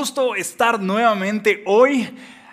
Gusto estar nuevamente hoy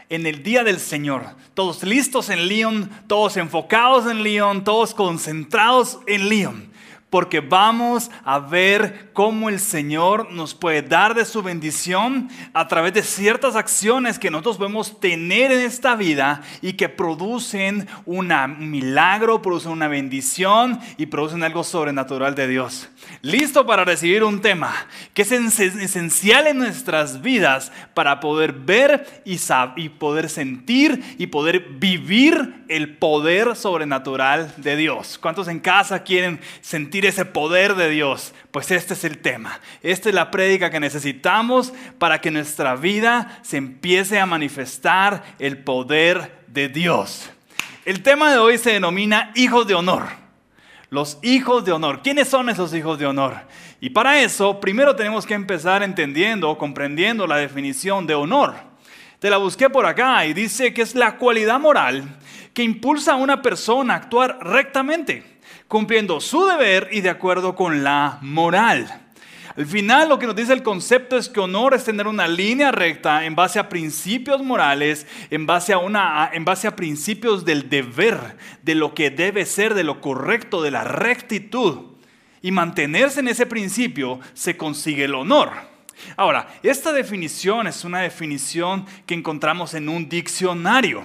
en el Día del Señor. Todos listos en León, todos enfocados en León, todos concentrados en León porque vamos a ver cómo el Señor nos puede dar de su bendición a través de ciertas acciones que nosotros podemos tener en esta vida y que producen un milagro, producen una bendición y producen algo sobrenatural de Dios. Listo para recibir un tema que es esencial en nuestras vidas para poder ver y, y poder sentir y poder vivir el poder sobrenatural de Dios. ¿Cuántos en casa quieren sentir? ese poder de Dios? Pues este es el tema. Esta es la prédica que necesitamos para que nuestra vida se empiece a manifestar el poder de Dios. El tema de hoy se denomina hijos de honor. Los hijos de honor. ¿Quiénes son esos hijos de honor? Y para eso, primero tenemos que empezar entendiendo, comprendiendo la definición de honor. Te la busqué por acá y dice que es la cualidad moral que impulsa a una persona a actuar rectamente cumpliendo su deber y de acuerdo con la moral. Al final lo que nos dice el concepto es que honor es tener una línea recta en base a principios morales, en base a, una, en base a principios del deber, de lo que debe ser, de lo correcto, de la rectitud. Y mantenerse en ese principio se consigue el honor. Ahora, esta definición es una definición que encontramos en un diccionario.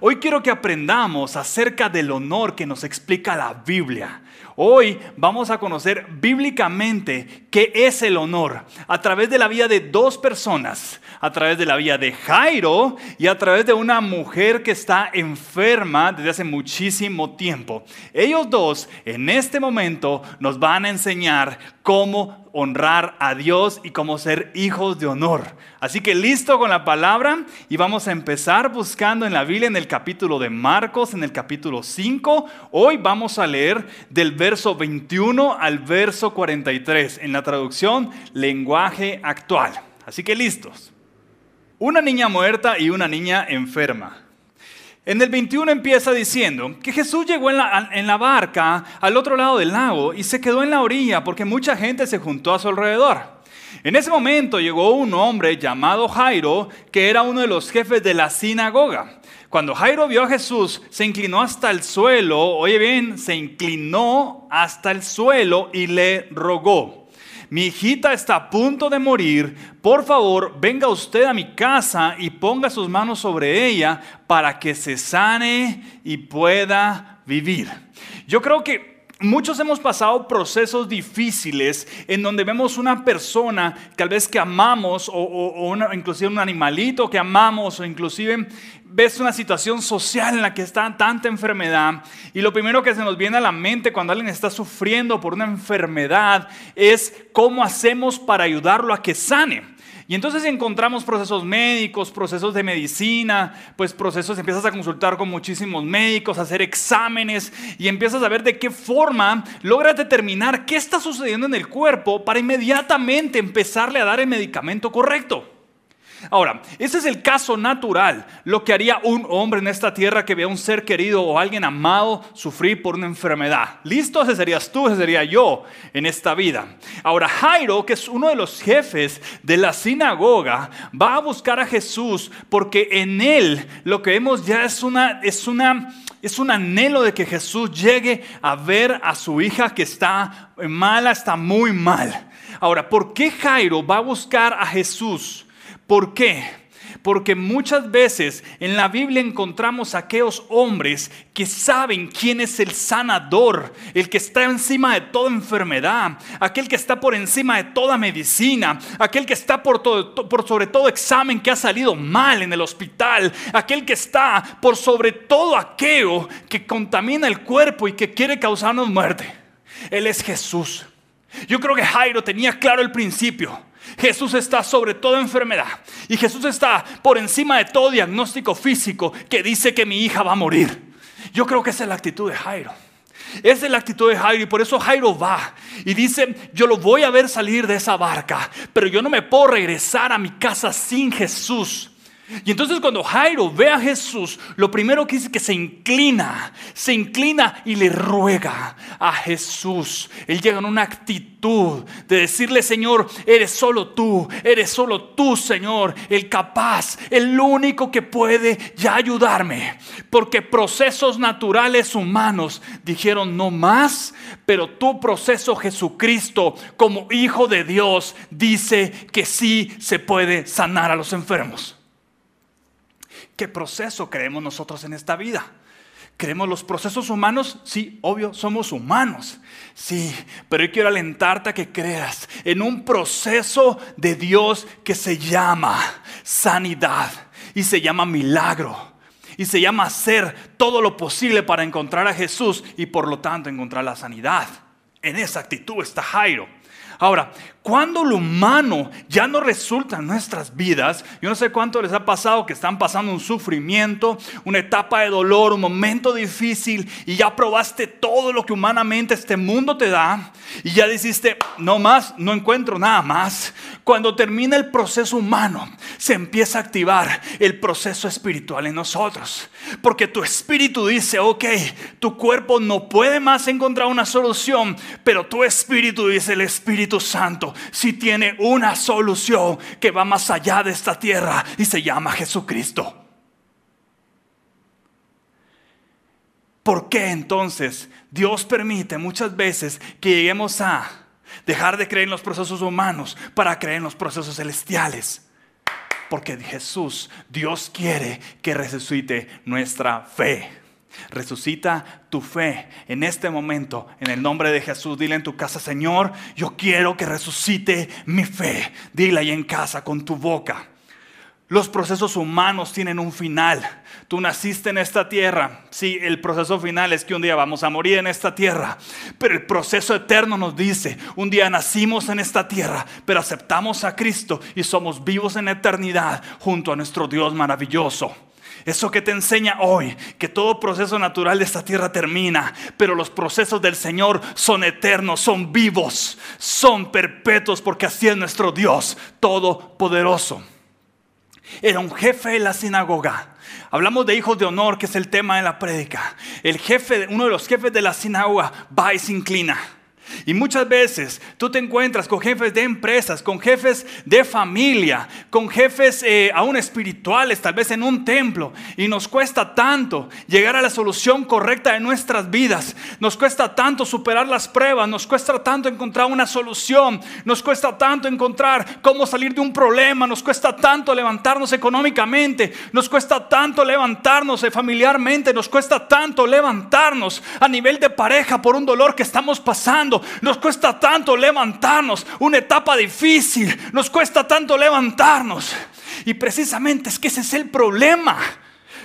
Hoy quiero que aprendamos acerca del honor que nos explica la Biblia. Hoy vamos a conocer bíblicamente qué es el honor a través de la vida de dos personas, a través de la vida de Jairo y a través de una mujer que está enferma desde hace muchísimo tiempo. Ellos dos en este momento nos van a enseñar cómo honrar a Dios y cómo ser hijos de honor. Así que listo con la palabra y vamos a empezar buscando en la Biblia en el capítulo de Marcos, en el capítulo 5. Hoy vamos a leer del 21 al verso 43 en la traducción lenguaje actual. Así que listos. Una niña muerta y una niña enferma. En el 21 empieza diciendo que Jesús llegó en la, en la, barca al otro lado del lago y se quedó en la orilla porque mucha gente se juntó a su alrededor. En ese momento llegó un hombre llamado Jairo, que era uno de los jefes de la sinagoga. Cuando Jairo vio a Jesús, se inclinó hasta el suelo, oye bien, se inclinó hasta el suelo y le rogó mi hijita está a punto de morir, por favor, venga usted a mi casa y ponga sus manos sobre ella para que se sane y pueda vivir. Yo creo que Muchos hemos pasado procesos difíciles en donde vemos una persona tal vez que amamos o, inclusive un animalito que amamos o inclusive ves una situación social en la que está tanta enfermedad y lo primero que se nos viene a la mente cuando alguien está sufriendo por una enfermedad es cómo hacemos para ayudarlo a que sane. Y entonces encontramos procesos médicos, procesos de medicina, pues procesos, empiezas a consultar con muchísimos médicos, a hacer exámenes y empiezas a ver de qué forma logras determinar qué está sucediendo en el cuerpo para inmediatamente empezarle a dar el medicamento correcto. Ahora, ese es el caso natural, lo que haría un hombre en esta tierra que vea a un ser querido o alguien amado sufrir por una enfermedad. Listo, ese serías tú, ese sería yo en esta vida. Ahora, Jairo, que es uno de los jefes de la sinagoga, va a buscar a Jesús porque en él lo que vemos ya es una es una es un anhelo de que Jesús llegue a ver a su hija que está mala, está muy mal. Ahora, ¿por qué Jairo va a buscar a Jesús? ¿Por qué? Porque muchas veces en la Biblia encontramos aquellos hombres que saben quién es el sanador, el que está encima de toda enfermedad, aquel que está por encima de toda medicina, aquel que está por, por sobre todo examen que ha salido mal en el hospital, aquel que está por sobre todo aquello que contamina el cuerpo y que quiere causarnos muerte. Él es Jesús. Yo creo que Jairo tenía claro el principio. Jesús está sobre toda enfermedad y Jesús está por encima de todo diagnóstico físico que dice que mi hija va a morir. Yo creo que esa es la actitud de Jairo. Esa es la actitud de Jairo y por eso Jairo va y dice, yo lo voy a ver salir de esa barca, pero yo no me puedo regresar a mi casa sin Jesús. Y entonces cuando Jairo ve a Jesús, lo primero que dice es que se inclina, se inclina y le ruega. a Jesús. Él llega en una actitud de decirle, Señor, eres solo tú, eres solo tú, Señor, el capaz, el único que puede ya ayudarme. Porque procesos naturales humanos dijeron no más, pero tu proceso Jesucristo como Hijo de Dios dice que sí se puede sanar a los enfermos. ¿Qué proceso creemos nosotros en esta vida? ¿Creemos los procesos humanos? Sí, obvio, somos humanos. Sí, pero yo quiero alentarte a que creas en un proceso de Dios que se llama sanidad y se llama milagro y se llama hacer todo lo posible para encontrar a Jesús y por lo tanto encontrar la sanidad. En esa actitud está Jairo. Ahora, cuando lo humano ya no resulta en nuestras vidas, yo no sé cuánto les ha pasado que están pasando un sufrimiento, una etapa de dolor, un momento difícil y ya probaste todo lo que humanamente este mundo te da y ya dijiste, no más, no encuentro nada más. Cuando termina el proceso humano, se empieza a activar el proceso espiritual en nosotros. Porque tu espíritu dice, ok, tu cuerpo no puede más encontrar una solución, pero tu espíritu dice, el Espíritu Santo si tiene una solución que va más allá de esta tierra y se llama Jesucristo. ¿Por qué entonces Dios permite muchas veces que lleguemos a dejar de creer en los procesos humanos para creer en los procesos celestiales? Porque Jesús, Dios quiere que resucite nuestra fe. Resucita tu fe en este momento, en el nombre de Jesús. Dile en tu casa, Señor, yo quiero que resucite mi fe. Dile ahí en casa con tu boca. Los procesos humanos tienen un final. Tú naciste en esta tierra. Sí, el proceso final es que un día vamos a morir en esta tierra. Pero el proceso eterno nos dice, un día nacimos en esta tierra, pero aceptamos a Cristo y somos vivos en eternidad junto a nuestro Dios maravilloso. Eso que te enseña hoy, que todo proceso natural de esta tierra termina, pero los procesos del Señor son eternos, son vivos, son perpetuos, porque así es nuestro Dios todopoderoso. Era un jefe de la sinagoga. Hablamos de hijos de honor, que es el tema de la prédica. El jefe, uno de los jefes de la sinagoga, va y se inclina. Y muchas veces tú te encuentras con jefes de empresas, con jefes de familia, con jefes eh, aún espirituales, tal vez en un templo. Y nos cuesta tanto llegar a la solución correcta de nuestras vidas. Nos cuesta tanto superar las pruebas. Nos cuesta tanto encontrar una solución. Nos cuesta tanto encontrar cómo salir de un problema. Nos cuesta tanto levantarnos económicamente. Nos cuesta tanto levantarnos eh, familiarmente. Nos cuesta tanto levantarnos a nivel de pareja por un dolor que estamos pasando nos cuesta tanto levantarnos, una etapa difícil, nos cuesta tanto levantarnos. Y precisamente es que ese es el problema.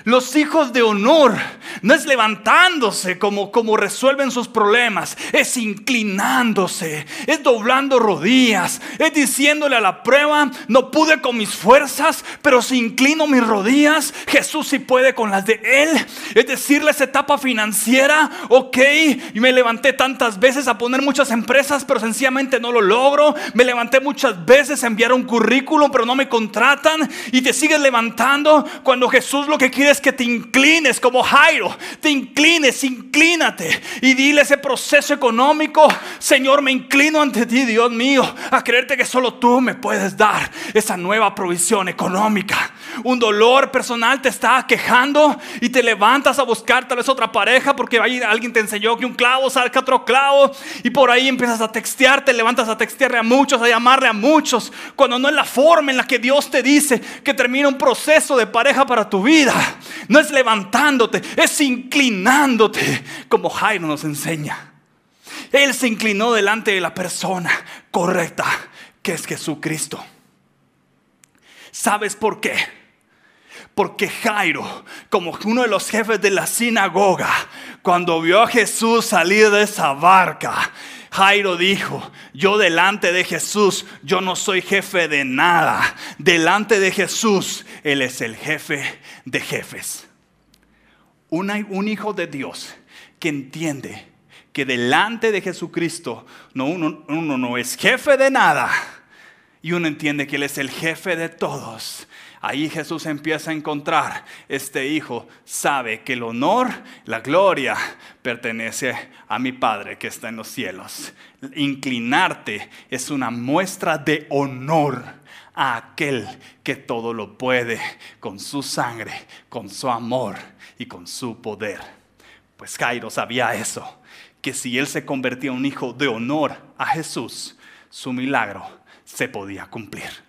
Los hijos de honor no es levantándose como, como resuelven sus problemas, es inclinándose, es doblando rodillas, es diciéndole a la prueba, no pude con mis fuerzas, pero si inclino mis rodillas, Jesús sí puede con las de Él. Es decirle esa etapa financiera, ok, me levanté tantas veces a poner muchas empresas, pero sencillamente no lo logro. Me levanté muchas veces a enviar un currículum, pero no me contratan. Y te sigues levantando cuando Jesús lo que quiere es que te inclines como Jairo, te inclines, inclínate y dile ese proceso económico, Señor, me inclino ante ti, Dios mío, a creerte que solo tú me puedes dar esa nueva provisión económica. Un dolor personal te está quejando y te levantas a buscar tal vez otra pareja porque ahí alguien te enseñó que un clavo saca otro clavo y por ahí empiezas a textear, te levantas a textearle a muchos, a llamarle a muchos, cuando no es la forma en la que Dios te dice que termina un proceso de pareja para tu vida. No es levantándote, es inclinándote, como Jairo nos enseña. Él se inclinó delante de la persona correcta, que es Jesucristo. ¿Sabes por qué? Porque Jairo, como uno de los jefes de la sinagoga, cuando vio a Jesús salir de esa barca, Jairo dijo, yo delante de Jesús, yo no soy jefe de nada. Delante de Jesús, Él es el jefe de jefes. un hijo de Dios que entiende que delante de Jesucristo no, uno, uno no es jefe de nada y uno entiende que Él es el jefe de todos. Ahí Jesús empieza a encontrar, este hijo sabe que el honor, la gloria pertenece a mi Padre que está en los cielos. Inclinarte es una muestra de honor a aquel que todo lo puede con su sangre, con su amor y con su poder. Pues Jairo sabía eso, que si él se convertía en un hijo de honor a Jesús, su milagro se podía cumplir.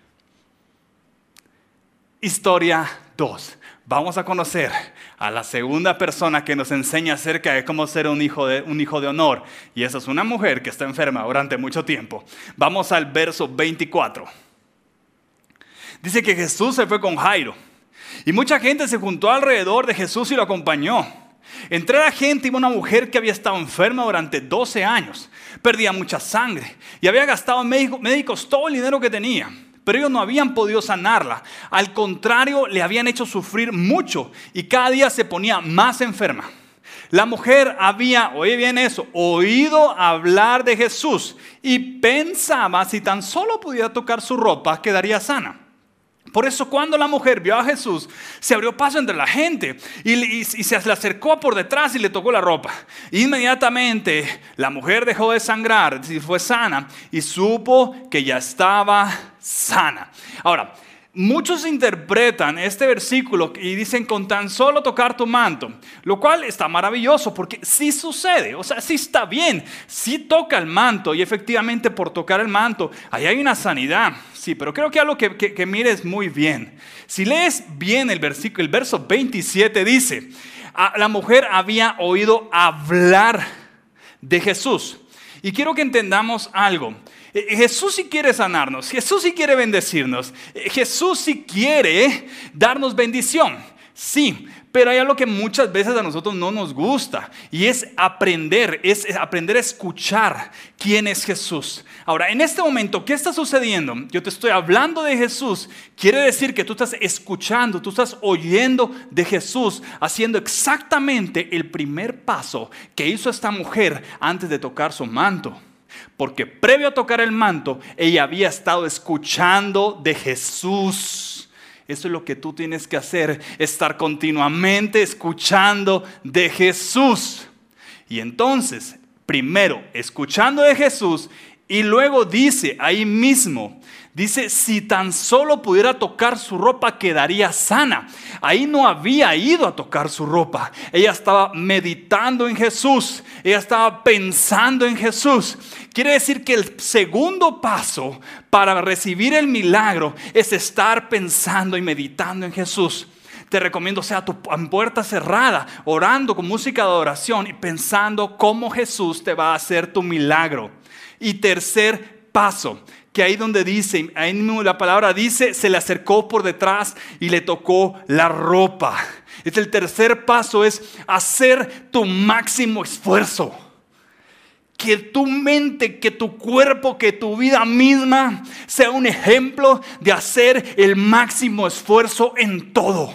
Historia 2. Vamos a conocer a la segunda persona que nos enseña acerca de cómo ser un hijo de, un hijo de honor. Y esa es una mujer que está enferma durante mucho tiempo. Vamos al verso 24. Dice que Jesús se fue con Jairo. Y mucha gente se juntó alrededor de Jesús y lo acompañó. Entre la gente iba una mujer que había estado enferma durante 12 años, perdía mucha sangre y había gastado médicos todo el dinero que tenía. Pero ellos no habían podido sanarla. Al contrario, le habían hecho sufrir mucho y cada día se ponía más enferma. La mujer había, oye bien eso, oído hablar de Jesús y pensaba si tan solo pudiera tocar su ropa quedaría sana. Por eso cuando la mujer vio a Jesús, se abrió paso entre la gente y, se le acercó por detrás y le tocó la ropa. Inmediatamente la mujer dejó de sangrar, y fue sana y supo que ya estaba sana. Ahora, Muchos interpretan este versículo y dicen con tan solo tocar tu manto, lo cual está maravilloso porque sí sucede, o sea, sí está bien, sí toca el manto y efectivamente por tocar el manto, ahí hay una sanidad, sí, pero creo que algo que, que, mires muy bien. Si lees bien el versículo, el verso 27 dice, la mujer había oído hablar de Jesús. Y quiero que entendamos algo. Eh, Jesús sí quiere sanarnos, Jesús sí quiere bendecirnos, eh, Jesús sí quiere darnos bendición. Sí, pero hay algo que muchas veces a nosotros no nos gusta y es aprender, es aprender a escuchar quién es Jesús. Ahora, en este momento, ¿qué está sucediendo? Yo te estoy hablando de Jesús, quiere decir que tú estás escuchando, tú estás oyendo de Jesús, haciendo exactamente el primer paso que hizo esta mujer antes de tocar su manto. Porque previo a tocar el manto, ella había estado escuchando de Jesús. Eso es lo que tú tienes que hacer, estar continuamente escuchando de Jesús. Y entonces, primero, escuchando de Jesús y luego dice ahí mismo, Dice, si tan solo pudiera tocar su ropa, quedaría sana. Ahí no había ido a tocar su ropa. Ella estaba meditando en Jesús. Ella estaba pensando en Jesús. Quiere decir que el segundo paso para recibir el milagro es estar pensando y meditando en Jesús te recomiendo sea tu puerta cerrada, orando con música de adoración y pensando cómo Jesús te va a hacer tu milagro. Y tercer paso, que ahí donde dice, ahí la palabra dice, se le acercó por detrás y le tocó la ropa. Es el tercer paso, es hacer tu máximo esfuerzo. Que tu mente, que tu cuerpo, que tu vida misma sea un ejemplo de hacer el máximo esfuerzo en todo.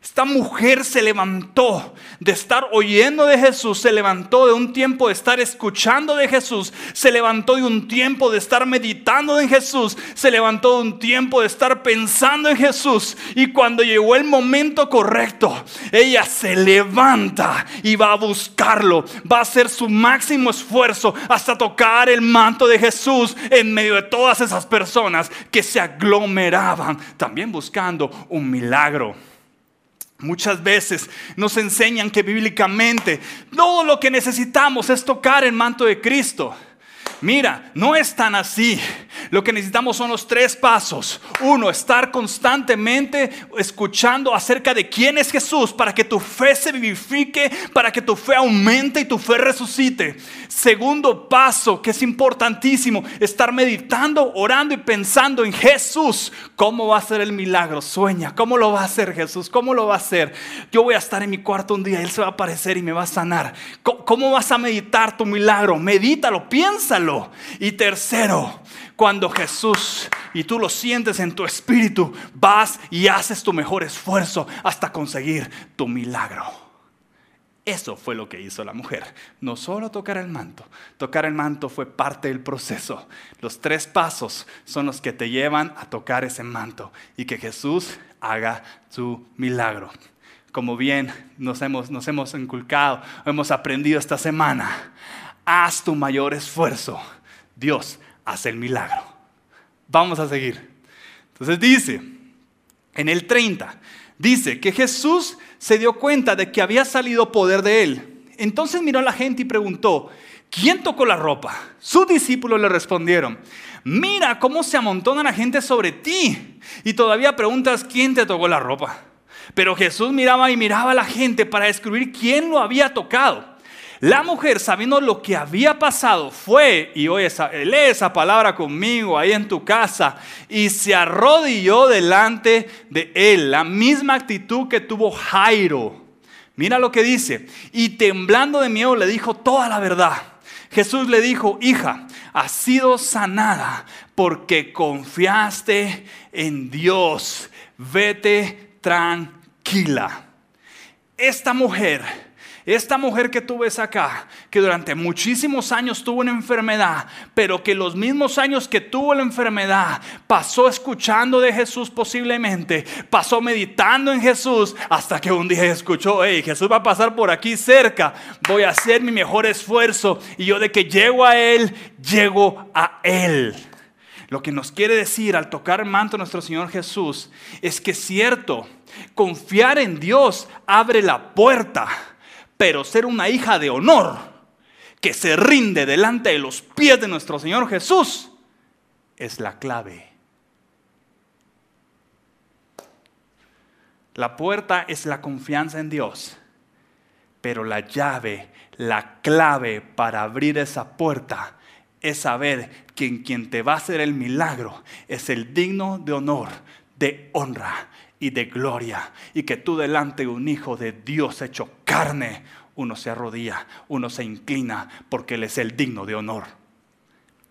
Esta mujer se levantó de estar oyendo de Jesús, se levantó de un tiempo de estar escuchando de Jesús, se levantó de un tiempo de estar meditando en Jesús, se levantó de un tiempo de estar pensando en Jesús. Y cuando llegó el momento correcto, ella se levanta y va a buscarlo, va a hacer su máximo esfuerzo hasta tocar el manto de Jesús en medio de todas esas personas que se aglomeraban, también buscando un milagro. Muchas veces nos enseñan que bíblicamente todo lo que necesitamos es tocar el manto de Cristo. Mira, no es tan así. Lo que necesitamos son los tres pasos. Uno, estar constantemente escuchando acerca de quién es Jesús para que tu fe se vivifique, para que tu fe aumente y tu fe resucite. Segundo paso, que es importantísimo, estar meditando, orando y pensando en Jesús. ¿Cómo va a ser el milagro? Sueña, ¿cómo lo va a hacer Jesús? ¿Cómo lo va a hacer? Yo voy a estar en mi cuarto un día, Él se va a aparecer y me va a sanar. ¿Cómo vas a meditar tu milagro? Medítalo, piénsalo y tercero, cuando Jesús y tú lo sientes en tu espíritu, vas y haces tu mejor esfuerzo hasta conseguir tu milagro. Eso fue lo que hizo la mujer. No solo tocar el manto. Tocar el manto fue parte del proceso. Los tres pasos son los que te llevan a tocar ese manto y que Jesús haga su milagro. Como bien nos hemos, nos hemos inculcado, hemos aprendido esta semana, haz tu mayor esfuerzo. Dios hace el milagro. Vamos a seguir. Entonces dice, en el 30, dice que Jesús se dio cuenta de que había salido poder de él. Entonces miró a la gente y preguntó, ¿quién tocó la ropa? Sus discípulos le respondieron, mira cómo se amontona la gente sobre ti. Y todavía preguntas, ¿quién te tocó la ropa? Pero Jesús miraba y miraba a la gente para descubrir quién lo había tocado. La mujer, sabiendo lo que había pasado, fue y oye, lee esa palabra conmigo ahí en tu casa y se arrodilló delante de él. La misma actitud que tuvo Jairo. Mira lo que dice. Y temblando de miedo le dijo toda la verdad. Jesús le dijo, hija, has sido sanada porque confiaste en Dios. Vete tranquila. Esta mujer esta mujer que tú ves acá, que durante muchísimos años tuvo una enfermedad, pero que los mismos años que tuvo la enfermedad, pasó escuchando de Jesús posiblemente, pasó meditando en Jesús, hasta que un día escuchó, hey, Jesús va a pasar por aquí cerca, voy a hacer mi mejor esfuerzo, y yo de que llego a Él, llego a Él. Lo que nos quiere decir al tocar el manto nuestro Señor Jesús es que cierto, confiar en Dios abre la puerta pero ser una hija de honor que se rinde delante de los pies de nuestro Señor Jesús es la clave. La puerta es la confianza en Dios, pero la llave, la clave para abrir esa puerta es saber que en quien te va a hacer el milagro es el digno de honor, de honra y de gloria. Y que tú delante de un hijo de Dios hecho carne, uno se arrodilla, uno se inclina porque Él es el digno de honor.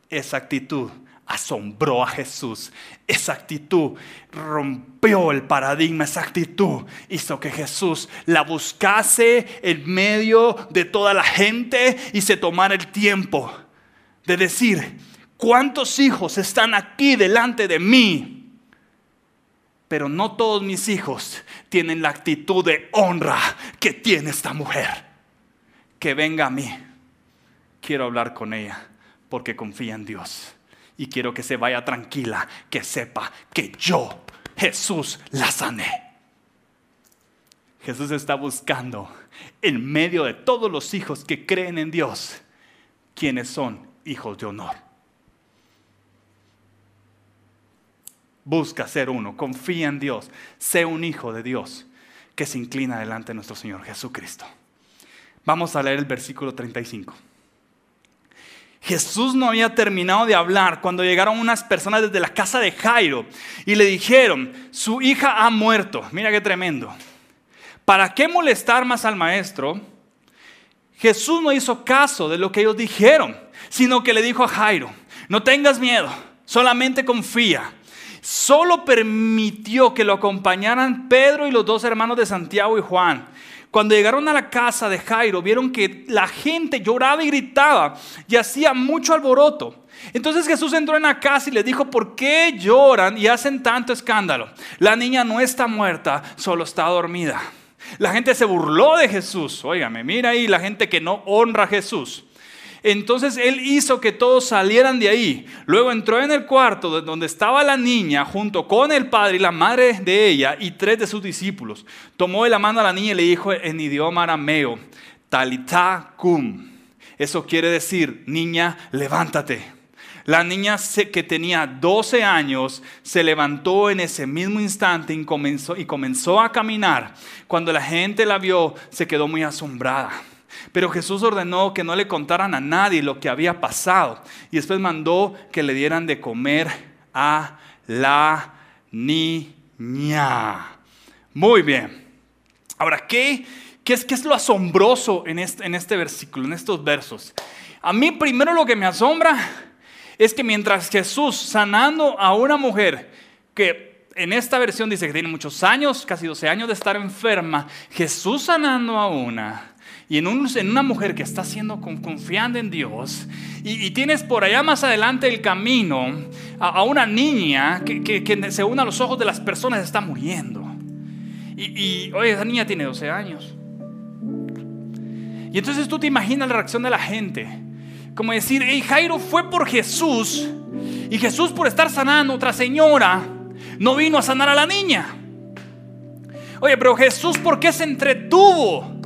Esa actitud asombró a Jesús. Esa actitud rompió el paradigma, esa actitud hizo que Jesús la buscase en medio de toda la gente y se tomara el tiempo de decir, ¿cuántos hijos están aquí delante de mí? Pero no todos mis hijos tienen la actitud de honra que tiene esta mujer. Que venga a mí. Quiero hablar con ella porque confía en Dios. Y quiero que se vaya tranquila, que sepa que yo, Jesús, la sané. Jesús está buscando en medio de todos los hijos que creen en Dios, quienes son hijos de honor. Busca ser uno, confía en Dios, sé un hijo de Dios que se inclina delante de nuestro Señor Jesucristo. Vamos a leer el versículo 35. Jesús no había terminado de hablar cuando llegaron unas personas desde la casa de Jairo y le dijeron, su hija ha muerto. Mira qué tremendo. ¿Para qué molestar más al maestro? Jesús no hizo caso de lo que ellos dijeron, sino que le dijo a Jairo, no tengas miedo, solamente confía solo permitió que lo acompañaran Pedro y los dos hermanos de Santiago y Juan. Cuando llegaron a la casa de Jairo, vieron que la gente lloraba y gritaba y hacía mucho alboroto. Entonces Jesús entró en la casa y le dijo, ¿por qué lloran y hacen tanto escándalo? La niña no está muerta, solo está dormida. La gente se burló de Jesús. Óigame, mira ahí la gente que no honra a Jesús. Entonces él hizo que todos salieran de ahí. Luego entró en el cuarto donde estaba la niña junto con el padre y la madre de ella y tres de sus discípulos. Tomó de la mano a la niña y le dijo en idioma arameo, Talita cum. Eso quiere decir, niña, levántate. La niña que tenía 12 años se levantó en ese mismo instante y comenzó, y comenzó a caminar. Cuando la gente la vio, se quedó muy asombrada. Pero Jesús ordenó que no le contaran a nadie lo que había pasado. Y después mandó que le dieran de comer a la niña. Muy bien. Ahora, ¿qué, qué, es, qué es, lo asombroso en este, en este versículo, en estos versos? A mí primero lo que me asombra es que mientras Jesús sanando a una mujer que en esta versión dice que tiene muchos años, casi 12 años de estar enferma, Jesús sanando a una, y en, una mujer que está siendo confiando en Dios, y, tienes por allá más adelante el camino a, una niña que, que, según a los ojos de las personas está muriendo. Y, oye, esa niña tiene 12 años. Y entonces tú te imaginas la reacción de la gente. Como decir, hey, Jairo fue por Jesús. Y Jesús por estar sanando a otra señora, no vino a sanar a la niña. Oye, pero Jesús, ¿por qué se entretuvo?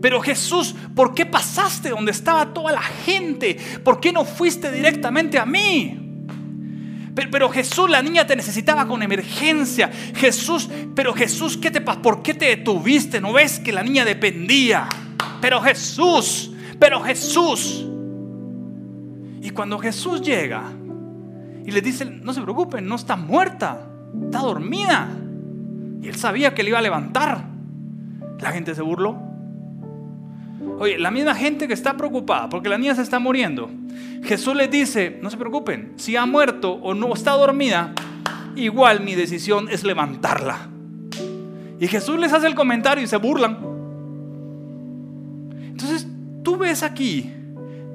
Pero Jesús, ¿por qué pasaste donde estaba toda la gente? ¿Por qué no fuiste directamente a mí? Pero, Jesús, la niña te necesitaba con emergencia. Jesús, pero Jesús, ¿qué te? ¿Por qué te detuviste? ¿No ves que la niña dependía? Pero Jesús, pero Jesús. Y cuando Jesús llega y le dice, no se preocupen, no está muerta, está dormida. Y él sabía que le iba a levantar. La gente se burló. Oye, la misma gente que está preocupada porque la niña se está muriendo, Jesús les dice, no se preocupen, si ha muerto o no está dormida, igual mi decisión es levantarla. Y Jesús les hace el comentario y se burlan. Entonces, tú ves aquí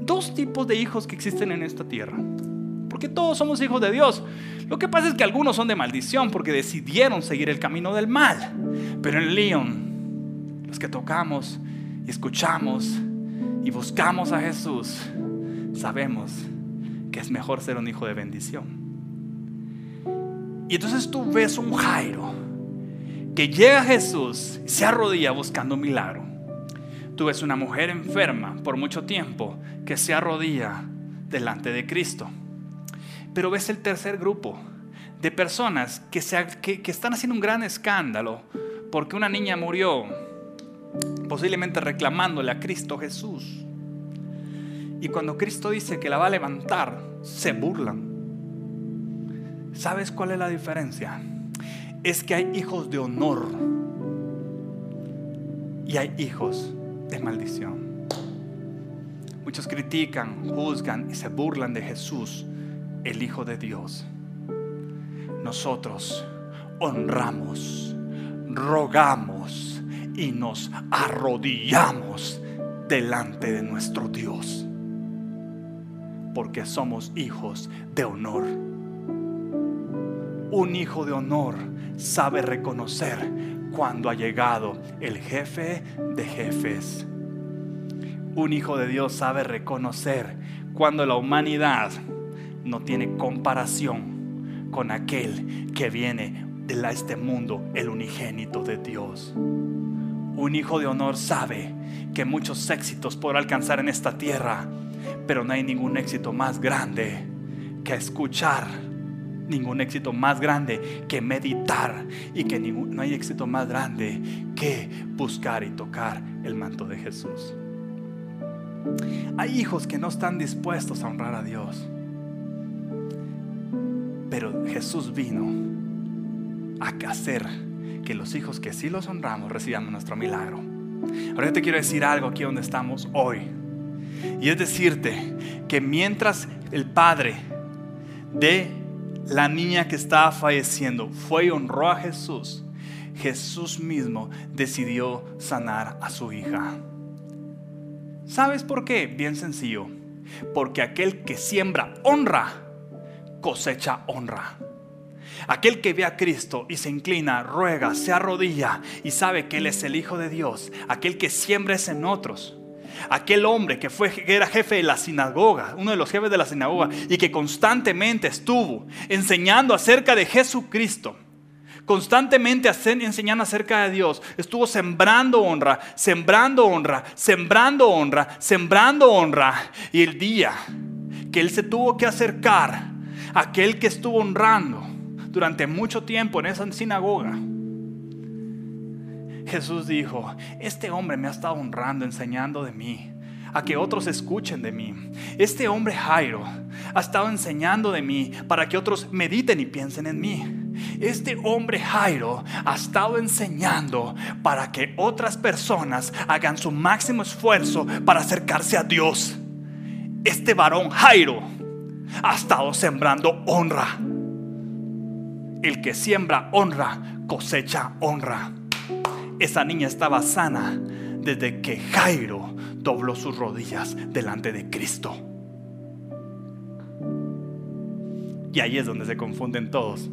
dos tipos de hijos que existen en esta tierra. Porque todos somos hijos de Dios. Lo que pasa es que algunos son de maldición porque decidieron seguir el camino del mal. Pero en León, los que tocamos y escuchamos y buscamos a Jesús, sabemos que es mejor ser un hijo de bendición. Y entonces tú ves un Jairo que llega a Jesús y se arrodilla buscando un milagro. Tú ves una mujer enferma por mucho tiempo que se arrodilla delante de Cristo. Pero ves el tercer grupo de personas que, que, que están haciendo un gran escándalo porque una niña murió posiblemente reclamándole a Cristo Jesús. Y cuando Cristo dice que la va a levantar, se burlan. ¿Sabes cuál es la diferencia? Es que hay hijos de honor y hay hijos de maldición. Muchos critican, juzgan y se burlan de Jesús, el Hijo de Dios. Nosotros honramos, rogamos, y nos arrodillamos delante de nuestro Dios. Porque somos hijos de honor. Un hijo de honor sabe reconocer cuando ha llegado el jefe de jefes. Un hijo de Dios sabe reconocer cuando la humanidad no tiene comparación con aquel que viene de este mundo, el unigénito de Dios. Un hijo de honor sabe que muchos éxitos podrá alcanzar en esta tierra, pero no hay ningún éxito más grande que escuchar, ningún éxito más grande que meditar y que no hay éxito más grande que buscar y tocar el manto de Jesús. Hay hijos que no están dispuestos a honrar a Dios, pero Jesús vino a hacer que los hijos que sí los honramos recibamos nuestro milagro. Ahora yo te quiero decir algo aquí donde estamos hoy. Y es decirte que mientras el padre de la niña que estaba falleciendo fue y honró a Jesús, Jesús mismo decidió sanar a su hija. ¿Sabes por qué? Bien sencillo. Porque aquel que siembra honra, cosecha honra. Aquel que ve a Cristo y se inclina, ruega, se arrodilla y sabe que Él es el Hijo de Dios. Aquel que siembra es en otros. Aquel hombre que, fue, que era jefe de la sinagoga, uno de los jefes de la sinagoga, y que constantemente estuvo enseñando acerca de Jesucristo constantemente enseñando acerca de Dios, estuvo sembrando honra, sembrando honra, sembrando honra, sembrando honra. Y el día que él se tuvo que acercar a aquel que estuvo honrando, durante mucho tiempo en esa sinagoga. Jesús dijo, este hombre me ha estado honrando, enseñando de mí, a que otros escuchen de mí. Este hombre Jairo ha estado enseñando de mí para que otros mediten y piensen en mí. Este hombre Jairo ha estado enseñando para que otras personas hagan su máximo esfuerzo para acercarse a Dios. Este varón Jairo ha estado sembrando honra. El que siembra honra, cosecha honra. Esa niña estaba sana desde que Jairo dobló sus rodillas delante de Cristo. Y ahí es donde se confunden todos.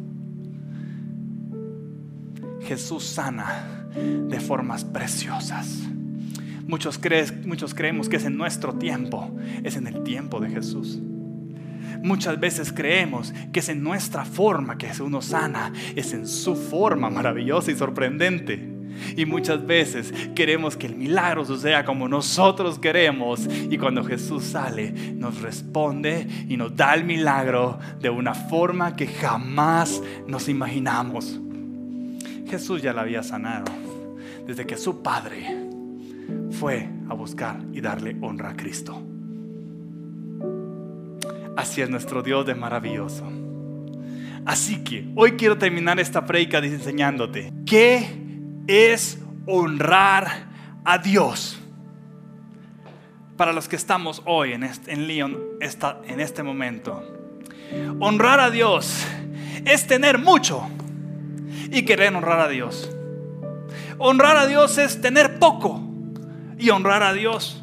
Jesús sana de formas preciosas. Muchos, muchos creemos que es en nuestro tiempo, es en el tiempo de Jesús. Muchas veces creemos que es en nuestra forma que uno sana, es en su forma maravillosa y sorprendente. Y muchas veces queremos que el milagro suceda como nosotros queremos. Y cuando Jesús sale, nos responde y nos da el milagro de una forma que jamás nos imaginamos. Jesús ya la había sanado desde que su Padre fue a buscar y darle honra a Cristo. Es nuestro Dios de maravilloso. Así que hoy quiero terminar esta predica enseñándote qué es honrar a Dios. Para los que estamos hoy en, este, en en este momento, honrar a Dios es tener mucho y querer honrar a Dios. Honrar a Dios es tener poco y honrar a Dios.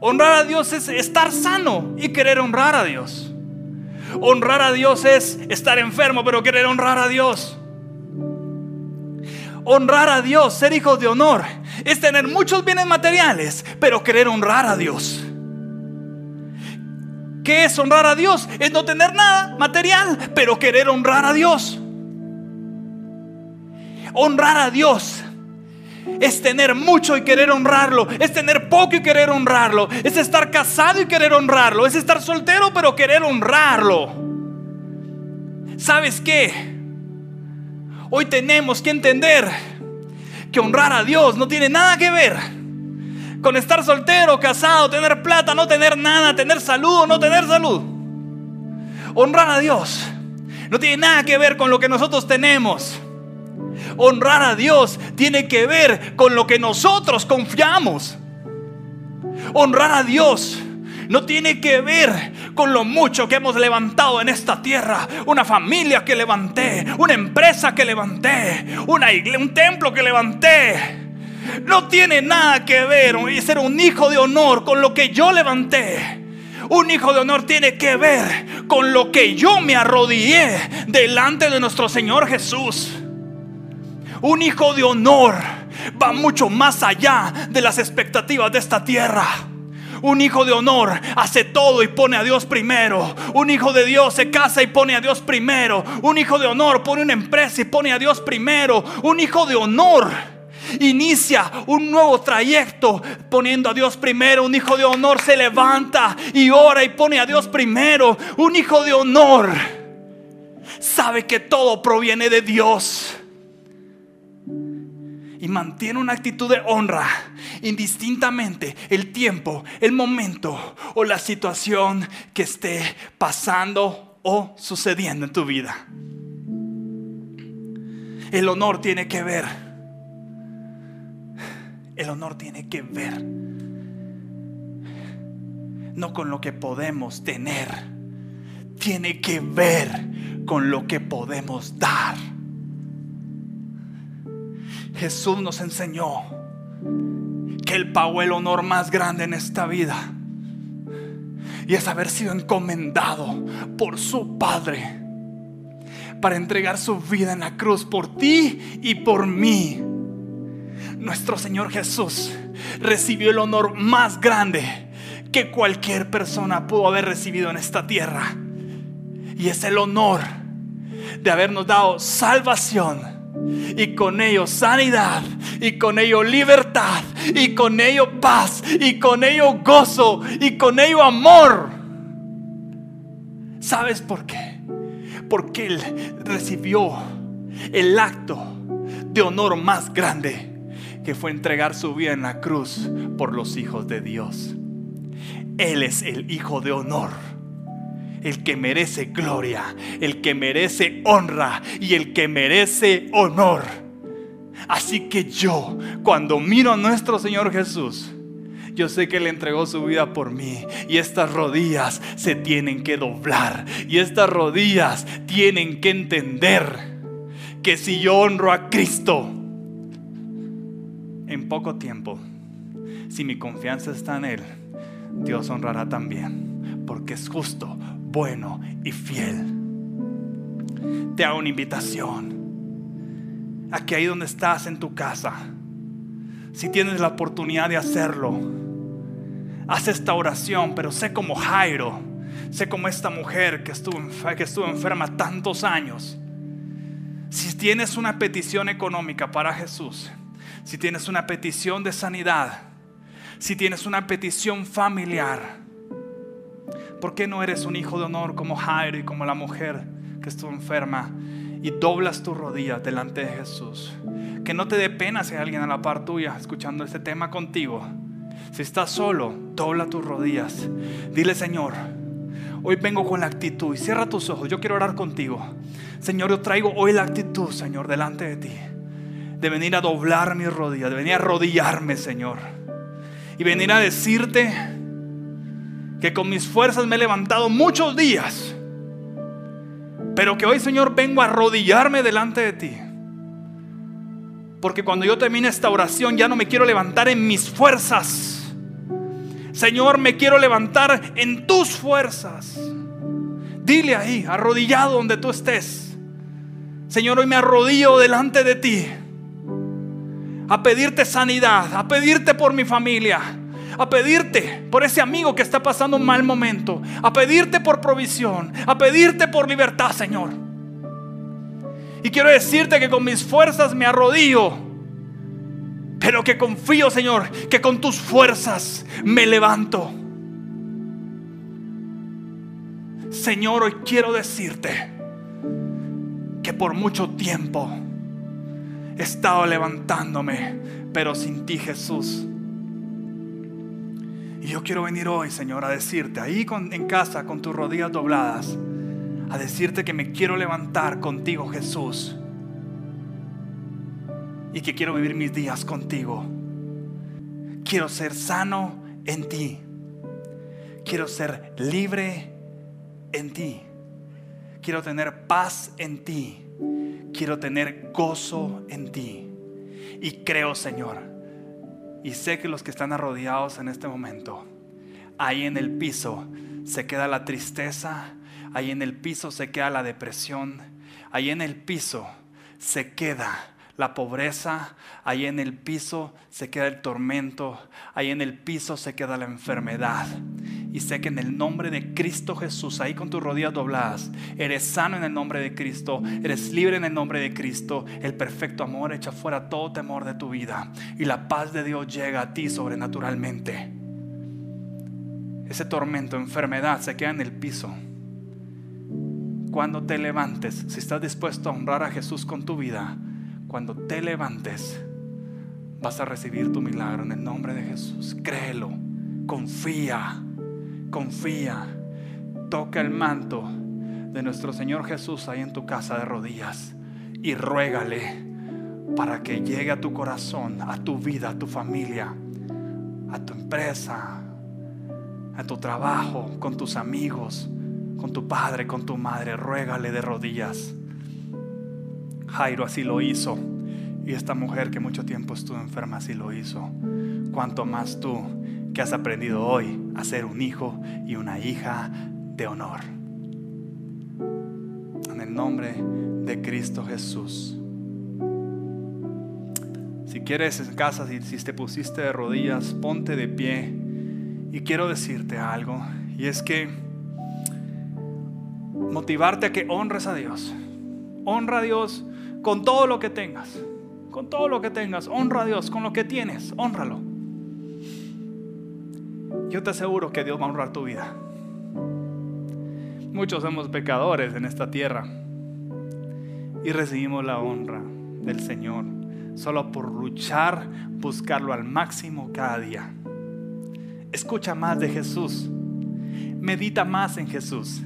Honrar a Dios es estar sano y querer honrar a Dios. Honrar a Dios es estar enfermo pero querer honrar a Dios honrar a Dios, ser hijos de honor, es tener muchos bienes materiales, pero querer honrar a Dios. ¿Qué es honrar a Dios? Es no tener nada material, pero querer honrar a Dios. Honrar a Dios es tener mucho y querer honrarlo, es tener poco y querer honrarlo, es estar casado y querer honrarlo, es estar soltero pero querer honrarlo. ¿Sabes qué? Hoy tenemos que entender que honrar a Dios no tiene nada que ver con estar soltero, casado, tener plata, no tener nada, tener salud o no tener salud. Honrar a Dios no tiene nada que ver con lo que nosotros tenemos. Honrar a Dios tiene que ver con lo que nosotros confiamos. Honrar a Dios no tiene que ver con lo mucho que hemos levantado en esta tierra. Una familia que levanté, una empresa que levanté, una iglesia, un templo que levanté. No tiene nada que ver ser un hijo de honor con lo que yo levanté. Un hijo de honor tiene que ver con lo que yo me arrodillé delante de nuestro Señor Jesús. Un hijo de honor va mucho más allá de las expectativas de esta tierra. Un hijo de honor hace todo y pone a Dios primero. Un hijo de Dios se casa y pone a Dios primero. Un hijo de honor pone una empresa y pone a Dios primero. Un hijo de honor inicia un nuevo trayecto poniendo a Dios primero. Un hijo de honor se levanta y ora y pone a Dios primero. Un hijo de honor sabe que todo proviene de Dios y mantiene una actitud de honra indistintamente el tiempo, el momento o la situación que esté pasando o sucediendo en tu vida. El honor tiene que ver. El honor tiene que ver. No con lo que podemos tener. Tiene que ver con lo que podemos dar. Jesús nos enseñó que Él pagó el honor más grande en esta vida. Y es haber sido encomendado por su Padre para entregar su vida en la cruz por ti y por mí. Nuestro Señor Jesús recibió el honor más grande que cualquier persona pudo haber recibido en esta tierra. Y es el honor de habernos dado salvación y con ello sanidad, y con ello libertad, y con ello paz, y con ello gozo, y con ello amor. ¿Sabes por qué? Porque Él recibió el acto de honor más grande, que fue entregar su vida en la cruz por los hijos de Dios. Él es el Hijo de honor el que merece gloria, el que merece honra y el que merece honor. Así que yo, cuando miro a nuestro Señor Jesús, yo sé que Él entregó su vida por mí y estas rodillas se tienen que doblar y estas rodillas tienen que entender que si yo honro a Cristo, en poco tiempo, si mi confianza está en Él, Dios honrará también, porque es justo, bueno y fiel. Te hago una invitación. Aquí ahí donde estás en tu casa, si tienes la oportunidad de hacerlo, haz esta oración, pero sé como Jairo, sé como esta mujer que estuvo, que estuvo enferma tantos años. Si tienes una petición económica para Jesús, si tienes una petición de sanidad, si tienes una petición familiar, ¿por qué no eres un hijo de honor como Jairo y como la mujer que estuvo enferma y doblas tus rodillas delante de Jesús? Que no te dé pena si hay alguien a la par tuya escuchando este tema contigo. Si estás solo, dobla tus rodillas. Dile, Señor, hoy vengo con la actitud y cierra tus ojos. Yo quiero orar contigo. Señor, yo traigo hoy la actitud, Señor, delante de ti. De venir a doblar mis rodillas, de venir a arrodillarme, Señor y venir a decirte que con mis fuerzas me he levantado muchos días, pero que hoy, Señor, vengo a arrodillarme delante de ti. Porque cuando yo termine esta oración ya no me quiero levantar en mis fuerzas. Señor, me quiero levantar en tus fuerzas. Dile ahí, arrodillado donde tú estés. Señor, hoy me arrodillo delante de ti a pedirte sanidad, a pedirte por mi familia, a pedirte por ese amigo que está pasando un mal momento, a pedirte por provisión, a pedirte por libertad, Señor. Y quiero decirte que con mis fuerzas me arrodillo, pero que confío, Señor, que con tus fuerzas me levanto. Señor, hoy quiero decirte que por mucho tiempo he estado levantándome, pero sin ti Jesús. Y yo quiero venir hoy, Señor, a decirte, ahí en casa con tus rodillas dobladas, a decirte que me quiero levantar contigo, Jesús. Y que quiero vivir mis días contigo. Quiero ser sano en ti. Quiero ser libre en ti. Quiero tener paz en ti quiero tener gozo en ti. Y creo, Señor, y sé que los que están arrodillados en este momento, ahí en el piso se queda la tristeza, ahí en el piso se queda la depresión, ahí en el piso se queda la pobreza, ahí en el piso se queda el tormento, ahí en el piso se queda la enfermedad. Y sé que en el nombre de Cristo Jesús, ahí con tus rodillas dobladas, eres sano en el nombre de Cristo, eres libre en el nombre de Cristo. El perfecto amor echa fuera todo temor de tu vida y la paz de Dios llega a ti sobrenaturalmente. Ese tormento, enfermedad se queda en el piso. Cuando te levantes, si estás dispuesto a honrar a Jesús con tu vida, cuando te levantes, vas a recibir tu milagro en el nombre de Jesús. Créelo, confía confía, toca el manto de nuestro Señor Jesús ahí en tu casa de rodillas y ruégale para que llegue a tu corazón, a tu vida, a tu familia, a tu empresa, a tu trabajo, con tus amigos, con tu padre, con tu madre. Ruégale de rodillas. Jairo así lo hizo. Y esta mujer que mucho tiempo estuvo enferma así lo hizo. Cuanto más tú que has aprendido hoy a ser un hijo y una hija de honor. En el nombre de Cristo Jesús. Si quieres en casa, si, si te pusiste de rodillas, ponte de pie. Y quiero decirte algo, y es que motivarte a que honres a Dios. Honra a Dios con todo lo que tengas. Con todo lo que tengas. Honra a Dios con lo que tienes. Honralo yo te aseguro que Dios va a honrar tu vida. Muchos somos pecadores en esta tierra y recibimos la honra del Señor solo por luchar, buscarlo al máximo cada día. Escucha más de Jesús, medita más en Jesús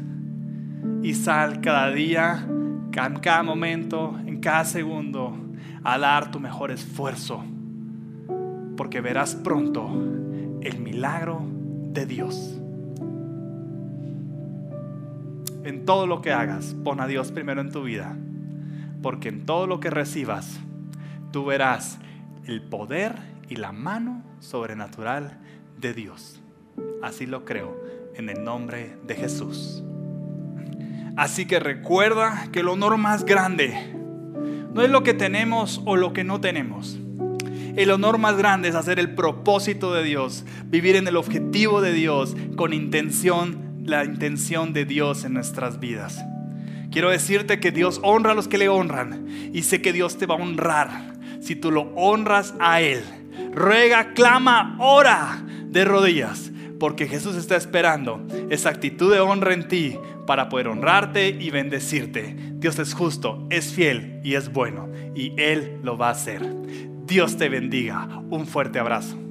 y sal cada día, en cada momento, en cada segundo, a dar tu mejor esfuerzo, porque verás pronto el milagro de Dios. En todo lo que hagas, pon a Dios primero en tu vida, porque en todo lo que recibas, tú verás el poder y la mano sobrenatural de Dios. Así lo creo en el nombre de Jesús. Así que recuerda que el honor más grande no es lo que tenemos o lo que no tenemos. El honor más grande es hacer el propósito de Dios, vivir en el objetivo de Dios con intención, la intención de Dios en nuestras vidas. Quiero decirte que Dios honra a los que le honran y sé que Dios te va a honrar si tú lo honras a Él. Ruega, clama, ora de rodillas, porque Jesús está esperando esa actitud de honra en ti para poder honrarte y bendecirte. Dios es justo, es fiel y es bueno y Él lo va a hacer. Dios te bendiga. Un fuerte abrazo.